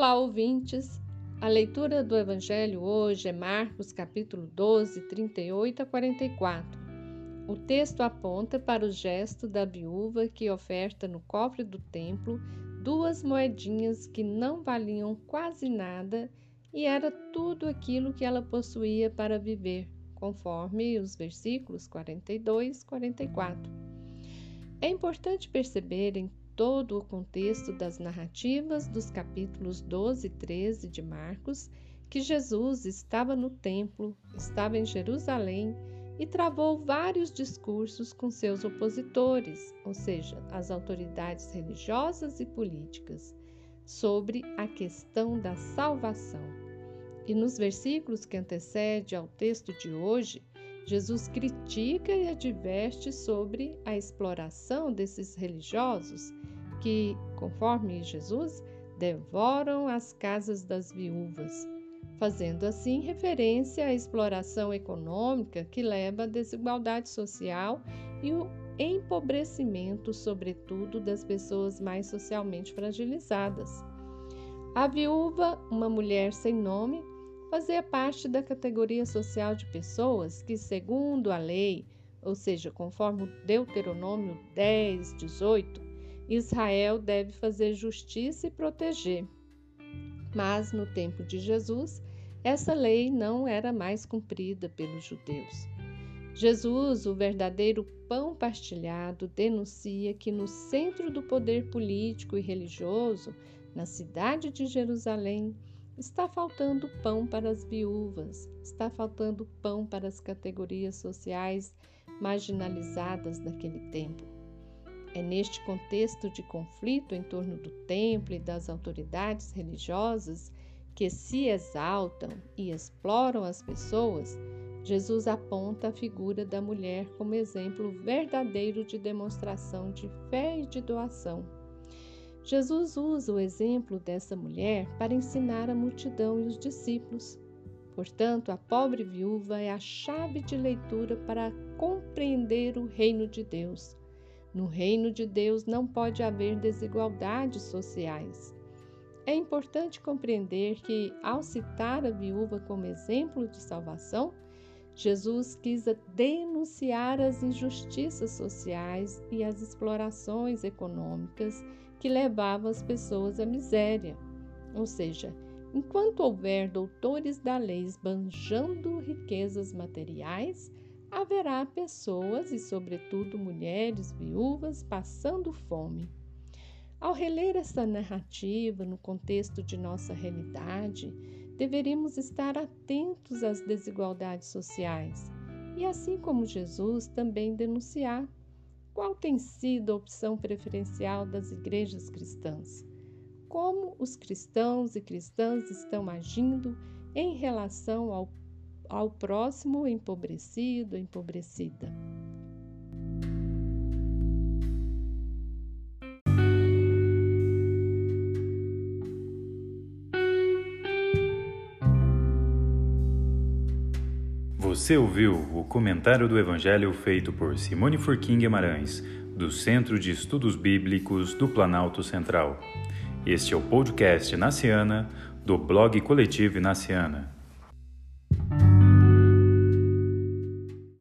Olá, ouvintes! A leitura do Evangelho hoje é Marcos capítulo 12, 38 a 44. O texto aponta para o gesto da viúva que oferta no cofre do templo duas moedinhas que não valiam quase nada e era tudo aquilo que ela possuía para viver, conforme os versículos 42 e 44. É importante perceber em todo o contexto das narrativas dos capítulos 12 e 13 de Marcos que Jesus estava no templo, estava em Jerusalém e travou vários discursos com seus opositores, ou seja, as autoridades religiosas e políticas, sobre a questão da salvação. E nos versículos que antecedem ao texto de hoje, Jesus critica e adverte sobre a exploração desses religiosos que, conforme Jesus, devoram as casas das viúvas, fazendo assim referência à exploração econômica que leva à desigualdade social e o empobrecimento, sobretudo, das pessoas mais socialmente fragilizadas. A viúva, uma mulher sem nome, fazia parte da categoria social de pessoas que, segundo a lei, ou seja, conforme Deuteronômio 10, 18, Israel deve fazer justiça e proteger. Mas no tempo de Jesus, essa lei não era mais cumprida pelos judeus. Jesus, o verdadeiro pão partilhado, denuncia que no centro do poder político e religioso, na cidade de Jerusalém, está faltando pão para as viúvas, está faltando pão para as categorias sociais marginalizadas daquele tempo. É neste contexto de conflito em torno do templo e das autoridades religiosas que se exaltam e exploram as pessoas, Jesus aponta a figura da mulher como exemplo verdadeiro de demonstração de fé e de doação. Jesus usa o exemplo dessa mulher para ensinar a multidão e os discípulos. Portanto, a pobre viúva é a chave de leitura para compreender o reino de Deus no reino de Deus não pode haver desigualdades sociais. É importante compreender que, ao citar a viúva como exemplo de salvação, Jesus quis denunciar as injustiças sociais e as explorações econômicas que levavam as pessoas à miséria. Ou seja, enquanto houver doutores da lei esbanjando riquezas materiais, haverá pessoas, e sobretudo mulheres viúvas, passando fome. Ao reler essa narrativa no contexto de nossa realidade, deveríamos estar atentos às desigualdades sociais e, assim como Jesus, também denunciar qual tem sido a opção preferencial das igrejas cristãs. Como os cristãos e cristãs estão agindo em relação ao ao próximo empobrecido, empobrecida. Você ouviu o comentário do Evangelho feito por Simone Furquim Guimarães, do Centro de Estudos Bíblicos do Planalto Central. Este é o podcast Naciana, do blog Coletivo Naciana.